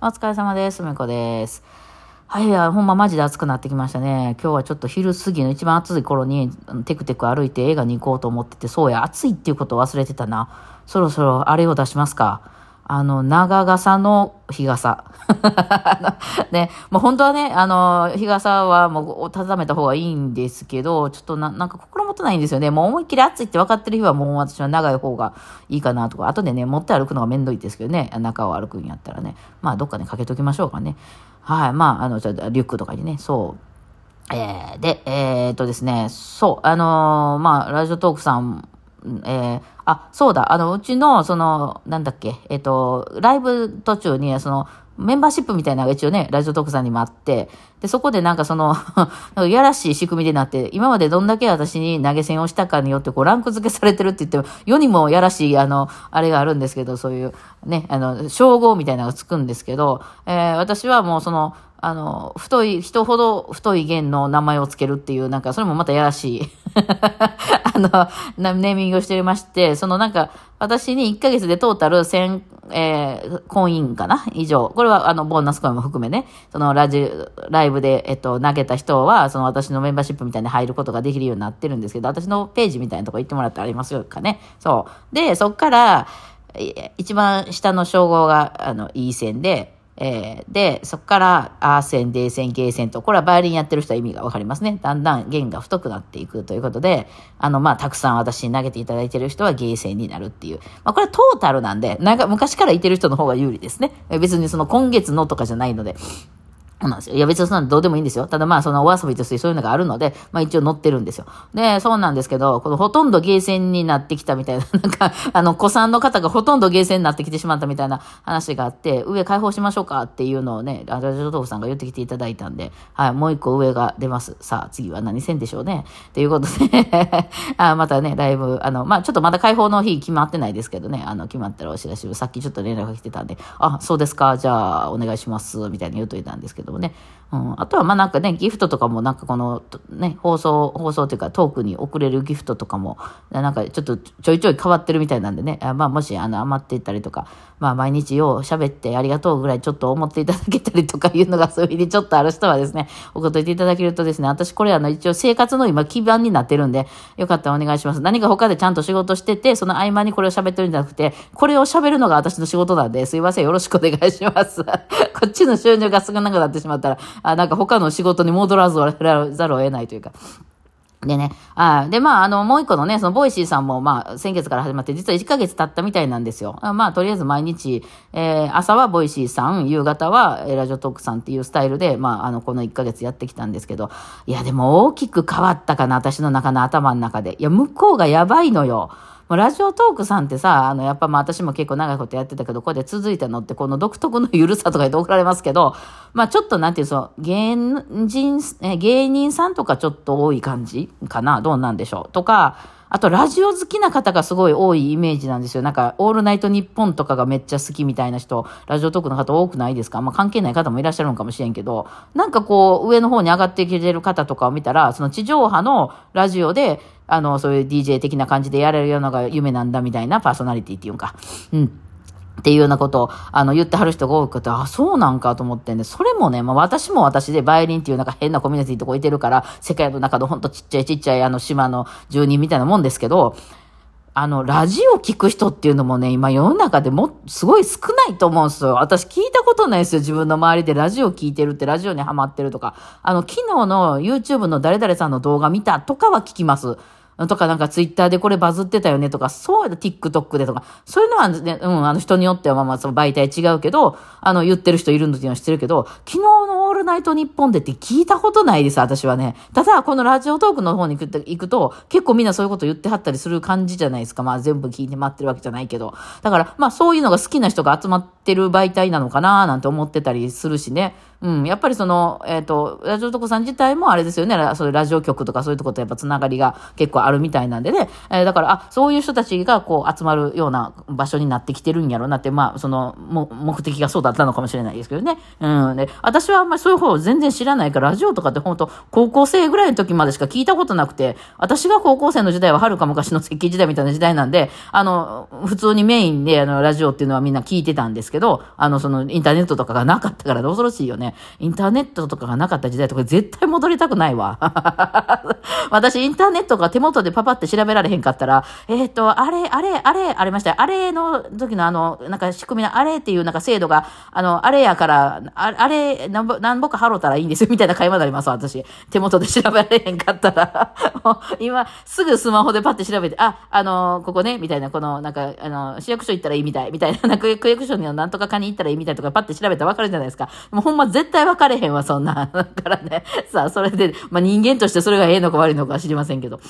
お疲れ様です。めこです。はい、いや、ほんまマジで暑くなってきましたね。今日はちょっと昼過ぎの一番暑い頃に、テクテク歩いて映画に行こうと思ってて、そうや、暑いっていうことを忘れてたな。そろそろあれを出しますか。あの、長傘の日傘。ね、もう本当はね、あの、日傘はもう畳めた方がいいんですけど、ちょっとな、なんか心もとないんですよね。もう思いっきり暑いって分かってる日はもう私は長い方がいいかなとか、後でね、持って歩くのがめんどいですけどね、中を歩くんやったらね。まあ、どっかね、かけときましょうかね。はい、まあ、あの、ちょリュックとかにね、そう。えー、で、えー、っとですね、そう、あのーまあ、ラジオトークさん、えー、あ、そうだ、あの、うちの、その、なんだっけ、えっ、と、ライブ途中に、その、メンバーシップみたいなのが一応ね、ラジオトークさんにもあって、で、そこでなんかその、なんかいやらしい仕組みでなって、今までどんだけ私に投げ銭をしたかによって、こう、ランク付けされてるって言っても、世にもやらしい、あの、あれがあるんですけど、そういう、ね、あの、称号みたいなのがつくんですけど、えー私はもうその、あの、太い、人ほど太い弦の名前をつけるっていう、なんか、それもまたやらしい、あの、ネーミングをしておりまして、そのなんか、私に1ヶ月でトータル1000、えー、コインかな？以上。これは、あの、ボーナスコインも含めね、そのラジ、ライブで、えっと、投げた人は、その私のメンバーシップみたいに入ることができるようになってるんですけど、私のページみたいなとこ行ってもらってありますかね？そう。で、そっから、一番下の称号が、あの、いい線で、えーで、そこから、アーセン、デーセン、ゲーセンと、これはバイオリンやってる人は意味がわかりますね。だんだん弦が太くなっていくということで、あの、まあ、たくさん私に投げていただいてる人はゲーセンになるっていう。まあ、これはトータルなんで、なんか昔からいてる人の方が有利ですね。別にその今月のとかじゃないので。そうなんですよ。いや別にそんなのどうでもいいんですよ。ただまあそのお遊びとしてそういうのがあるので、まあ一応載ってるんですよ。で、そうなんですけど、このほとんどゲーセンになってきたみたいな、なんか、あの、子さんの方がほとんどゲーセンになってきてしまったみたいな話があって、上開放しましょうかっていうのをね、ラジオ豆腐さんが言ってきていただいたんで、はい、もう一個上が出ます。さあ、次は何線でしょうね。ということで、あまたね、ライブ、あの、まあちょっとまだ開放の日決まってないですけどね、あの、決まったらお知らせを、さっきちょっと連絡が来てたんで、あ、そうですか、じゃあお願いします、みたいに言うといたんですけどもね。うん、あとはまあなんかね、ギフトとかもなんかこの、ね、放送、放送というかトークに送れるギフトとかも、なんかちょっとちょいちょい変わってるみたいなんでね、あまあもしあの余っていたりとか、まあ毎日よう喋ってありがとうぐらいちょっと思っていただけたりとかいうのがそういうふうにちょっとある人はですね、お答えていただけるとですね、私これあの一応生活の今基盤になってるんで、よかったらお願いします。何か他でちゃんと仕事してて、その合間にこれを喋ってるんじゃなくて、これを喋るのが私の仕事なんで、すいません、よろしくお願いします。こっちの収入が少なくなってしまったら、あなんか他の仕事に戻らざるを得ないというか。でね、あで、まあ、あの、もう一個のね、その、ボイシーさんも、まあ、先月から始まって、実は1ヶ月経ったみたいなんですよ。まあ、とりあえず毎日、えー、朝はボイシーさん、夕方は、えラジオトークさんっていうスタイルで、まあ、あの、この1ヶ月やってきたんですけど、いや、でも大きく変わったかな、私の中の頭の中で。いや、向こうがやばいのよ。もうラジオトークさんってさ、あの、やっぱまあ私も結構長いことやってたけど、これで続いたのってこの独特の緩さとか言って怒られますけど、まあちょっとなんていう、その、芸人、芸人さんとかちょっと多い感じかな？どうなんでしょう？とか、あと、ラジオ好きな方がすごい多いイメージなんですよ。なんか、オールナイトニッポンとかがめっちゃ好きみたいな人、ラジオトークの方多くないですか？まあ、関係ない方もいらっしゃるのかもしれんけど、なんかこう、上の方に上がってきてる方とかを見たら、その地上波のラジオで、あの、そういう DJ 的な感じでやれるようなのが夢なんだみたいなパーソナリティっていうか。うん。っていうようなことを、あの、言ってはる人が多くて、あ、そうなんかと思ってね、それもね、まあ私も私でバイオリンっていうなんか変なコミュニティとこいてるから、世界の中のほんとちっちゃいちっちゃいあの島の住人みたいなもんですけど、あの、ラジオ聞く人っていうのもね、今世の中でもすごい少ないと思うんですよ。私聞いたことないですよ。自分の周りでラジオ聞いてるって、ラジオにハマってるとか。あの、昨日の YouTube の誰々さんの動画見たとかは聞きます。とかなんかツイッターでこれバズってたよねとか、そういうの TikTok でとか、そういうのはね、うん、あの人によってはまあまあその媒体違うけど、あの言ってる人いるのっていうのは知ってるけど、昨日のオールナイトニッポンでって聞いたことないです、私はね。ただ、このラジオトークの方に行くと、結構みんなそういうこと言ってはったりする感じじゃないですか。まあ全部聞いて待ってるわけじゃないけど。だから、まあそういうのが好きな人が集まっててる媒体なのかななんて思ってたりするしね。うん、やっぱりその、えっ、と、ラジオトコさん自体もあれですよね、ラそラジオ局とかそういうとことやっぱつながりが結構あるみたいなんでね、えーだから、あ、そういう人たちがこう集まるような場所になってきてるんやろうなって、まあ、その、も目的がそうだったのかもしれないですけどね。うん。で、私はあんまりそういう方全然知らないから、ラジオとかって本当高校生ぐらいの時までしか聞いたことなくて、私が高校生の時代は遥か昔の石器時代みたいな時代なんで、あの、普通にメインであの、ラジオっていうのはみんな聞いてたんですけど、けど、あの、その、インターネットとかがなかったから恐ろしいよね。インターネットとかがなかった時代とか絶対戻りたくないわ。私、インターネットが手元でパパって調べられへんかったら、えっ、ー、と、あれ、あれ、あれ、ありましたあれの時のあの、なんか仕組みのあれっていうなんか制度が、あの、あれやから、ああれ、なんぼ、なんぼか払ったらいいんですよ、みたいな会話になります、私。手元で調べられへんかったら。今、すぐスマホでパッて調べて、あ、あの、ここね、みたいな、この、なんか、あの、市役所行ったらいいみたい、みたいな、なんか区役所にんとかかに行ったらいいみたいとか、パッて調べたらわかるじゃないですか。もうほんま絶対分かれへんわ、そんな。だからね。さあ、それで、まあ人間としてそれがええのか悪いのか知りませんけど。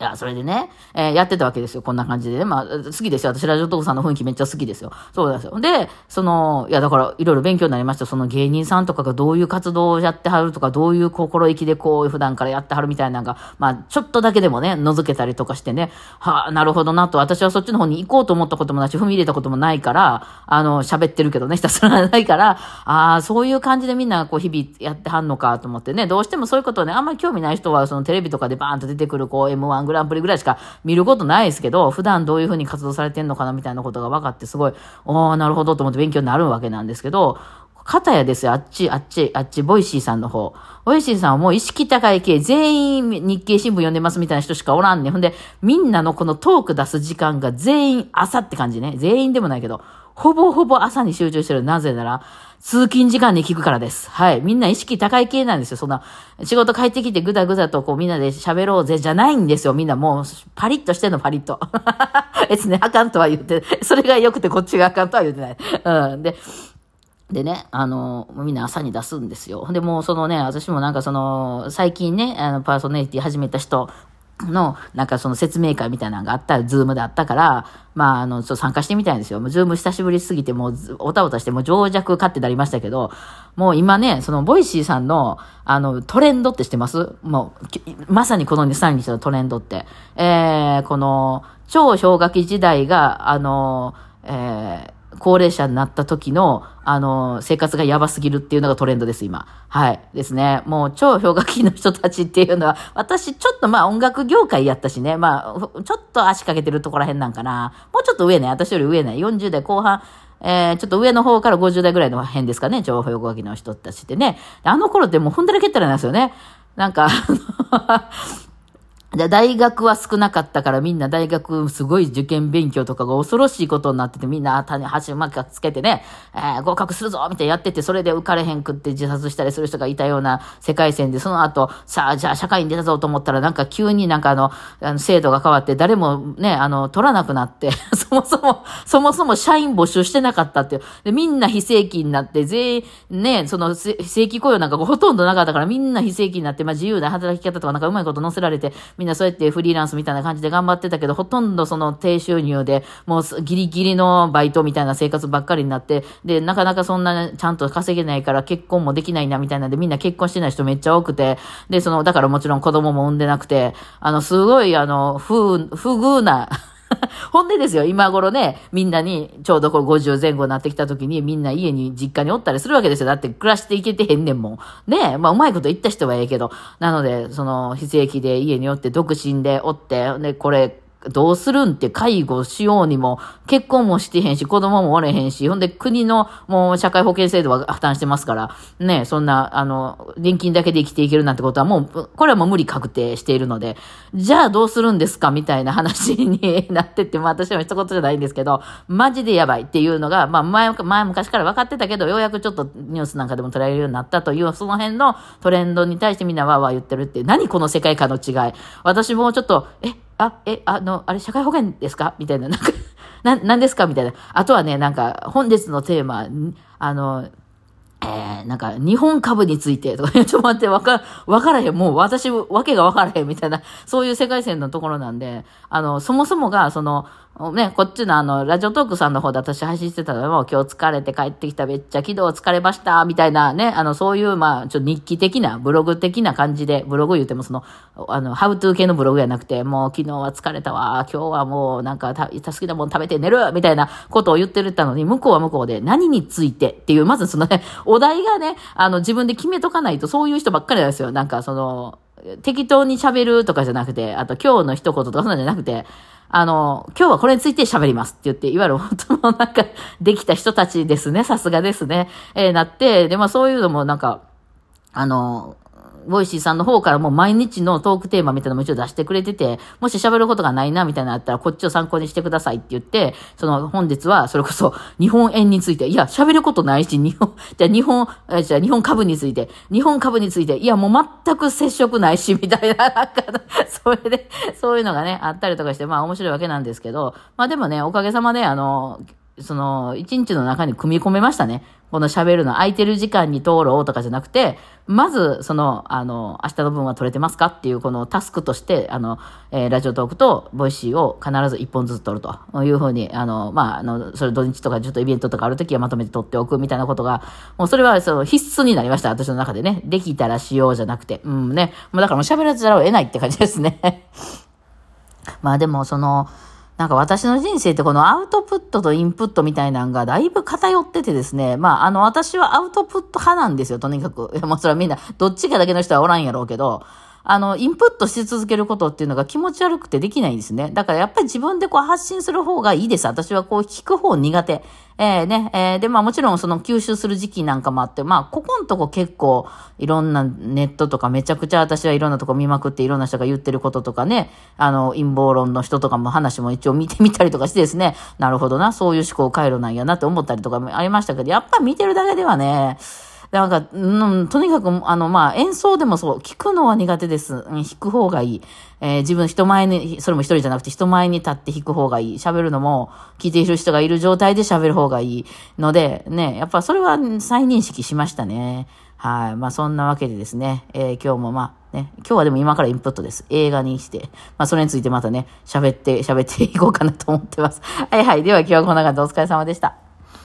いや、それでね、えー、やってたわけですよ。こんな感じでね。まあ、好きですよ。私、ラジオトークさんの雰囲気めっちゃ好きですよ。そうですよ。で、その、いや、だから、いろいろ勉強になりました。その芸人さんとかがどういう活動をやってはるとか、どういう心意気でこう、普段からやってはるみたいなのが、まあ、ちょっとだけでもね、覗けたりとかしてね、はあ、なるほどなと。私はそっちの方に行こうと思ったこともないし、踏み入れたこともないから、あの、喋ってるけどね、ひたすらないから、ああ、そういう感じでみんな、こう、日々やってはんのかと思ってね、どうしてもそういうことをね、あんまり興味ない人は、そのテレビとかでバーンと出てくる、こう、M1 グランプリぐらいしか見ることないですけど、普段どういうふうに活動されてんのかなみたいなことが分かってすごい、おー、なるほどと思って勉強になるわけなんですけど、片やですよ、あっち、あっち、あっち、ボイシーさんの方。ボイシーさんはもう意識高い系、全員日経新聞読んでますみたいな人しかおらんねん。ほんで、みんなのこのトーク出す時間が全員朝って感じね。全員でもないけど、ほぼほぼ朝に集中してる。なぜなら、通勤時間に聞くからです。はい。みんな意識高い系なんですよ。そんな、仕事帰ってきてぐだぐだとこうみんなで喋ろうぜじゃないんですよ。みんなもう、パリッとしてんの、パリッと。別にあかんとは言って、それが良くてこっちがあかんとは言ってない。うん。で、でね、あの、みんな朝に出すんですよ。で、もうそのね、私もなんかその、最近ね、あの、パーソナリティ始めた人の、なんかその説明会みたいなのがあった、ズームであったから、まあ、あの、ちょっと参加してみたんですよ。もうズーム久しぶりすぎて、もう、おたおたして、もう情弱かってなりましたけど、もう今ね、その、ボイシーさんの、あの、トレンドって知ってます？もう、まさにこの2、3日のトレンドって。えー、この、超氷河期時代が、あの、えー、高齢者になった時の、あの、生活がやばすぎるっていうのがトレンドです、今。はい。ですね。もう超氷河期の人たちっていうのは、私ちょっとまあ音楽業界やったしね、まあ、ちょっと足かけてるとこら辺なんかな。もうちょっと上ね、私より上ね、40代後半、えー、ちょっと上の方から50代ぐらいの辺ですかね、超氷河期の人たちってね。あの頃ってもう踏んだらけったらなんですよね。なんか、で、大学は少なかったからみんな大学すごい受験勉強とかが恐ろしいことになっててみんな種橋まかつけてね、えー、合格するぞみたいなやっててそれで受かれへんくって自殺したりする人がいたような世界線でその後さあじゃあ社会に出たぞと思ったらなんか急になんかあの、あの制度が変わって誰もね、あの、取らなくなって そもそも、そもそも社員募集してなかったっていう。で、みんな非正規になって全員ね、その非正規雇用なんかほとんどなかったからみんな非正規になってまあ自由な働き方とかなんかうまいこと載せられてみんなそうやってフリーランスみたいな感じで頑張ってたけど、ほとんどその低収入で、もうギリギリのバイトみたいな生活ばっかりになって、で、なかなかそんなちゃんと稼げないから結婚もできないなみたいなんで、みんな結婚してない人めっちゃ多くて、で、その、だからもちろん子供も産んでなくて、あの、すごい、あの、不、不遇な ほんでですよ、今頃ね、みんなに、ちょうどこれ50前後になってきた時に、みんな家に、実家におったりするわけですよ。だって暮らしていけてへんねんもん。ねえ、まあうまいこと言った人はええけど。なので、その、非正規で家におって、独身でおって、で、これ、どうするんって介護しようにも、結婚もしてへんし、子供もおれへんし、ほんで国のもう社会保険制度は負担してますから、ね、そんな、あの、年金だけで生きていけるなんてことはもう、これはもう無理確定しているので、じゃあどうするんですかみたいな話になってって、まあ私は一言じゃないんですけど、マジでやばいっていうのが、まあ前、前昔から分かってたけど、ようやくちょっとニュースなんかでも捉えるようになったという、その辺のトレンドに対してみんなわーわー言ってるって、何この世界観の違い。私もちょっと、え、あ、え、あの、あれ、社会保険ですか？みたいな、なんか、な、なんですか？みたいな。あとはね、なんか、本日のテーマ、あの、えー、なんか、日本株についてとか、ちょっと待って、わか、わからへん。もう私、わけがわからへんみたいな、そういう世界線のところなんで、あの、そもそもが、その、ね、こっちのあの、ラジオトークさんの方で私配信してたのも、今日疲れて帰ってきた、めっちゃ軌道疲れました、みたいなね、あの、そういう、まあ、ちょっと日記的な、ブログ的な感じで、ブログ言うてもその、あの、ハウトゥー系のブログやなくて、もう昨日は疲れたわ、今日はもうなんか、た好きなもん食べて寝るみたいなことを言ってるったのに、向こうは向こうで、何についてっていう、まずそのね、お題がね、あの、自分で決めとかないと、そういう人ばっかりなんですよ。なんか、その、適当に喋るとかじゃなくて、あと今日の一言とかそんなんじゃなくて、あの、今日はこれについて喋りますって言って、いわゆる本当のなんか、できた人たちですね、さすがですね、えー、なって、で、まあそういうのもなんか、あの、ボイシーさんの方からもう毎日のトークテーマみたいなのも一応出してくれてて、もし喋ることがないなみたいなのあったら、こっちを参考にしてくださいって言って、その本日はそれこそ日本円について、いや、喋ることないし、日本、じゃ日本、じゃあ日本株について、日本株について、いや、もう全く接触ないし、みたいな、なんか、それで、そういうのがね、あったりとかして、まあ面白いわけなんですけど、まあでもね、おかげさまで、あの、その、一日の中に組み込めましたね。この喋るの、空いてる時間に録ろうとかじゃなくて、まず、その、あの、明日の分は取れてますかっていう、このタスクとして、あの、えー、 Radiotalk と Voicy を必ず一本ずつ取るというふうに、あの、まあ、あの、それ土日とかちょっとイベントとかあるときはまとめて取っておくみたいなことが、もうそれは、その、必須になりました、私の中でね。できたらしようじゃなくて。うんね。もうだからもう喋らざるを得ないって感じですね。まあでも、その、なんか私の人生ってこのアウトプットとインプットみたいなのがだいぶ偏っててですね。まあ、あの、私はアウトプット派なんですよ、とにかく。いや、もうそれはみんな、どっちかだけの人はおらんやろうけど。あの、インプットし続けることっていうのが気持ち悪くてできないんですね。だからやっぱり自分でこう発信する方がいいです。私はこう聞く方苦手。えー、ね、えー、で、まあもちろんその吸収する時期なんかもあって、まあここんとこ結構いろんなネットとかめちゃくちゃ私はいろんなとこ見まくっていろんな人が言ってることとかね、あの陰謀論の人とかも話も一応見てみたりとかしてですね、なるほどな、そういう思考回路なんやなって思ったりとかもありましたけど、やっぱ見てるだけではね、なんか、うん、とにかく、あの、まあ、演奏でもそう、聞くのは苦手です。うん弾く方がいい。えー、自分人前に、それも一人じゃなくて人前に立って弾く方がいい。喋るのも、聞いている人がいる状態で喋る方がいいので、ね、やっぱそれは再認識しましたね。はい。まあ、そんなわけでですね、えー、今日もまあ、ね、今日はでも今からインプットです。映画にして。まあ、それについてまたね、喋って、喋っていこうかなと思ってます。はいはい。では今日はこんな感じでお疲れ様でした。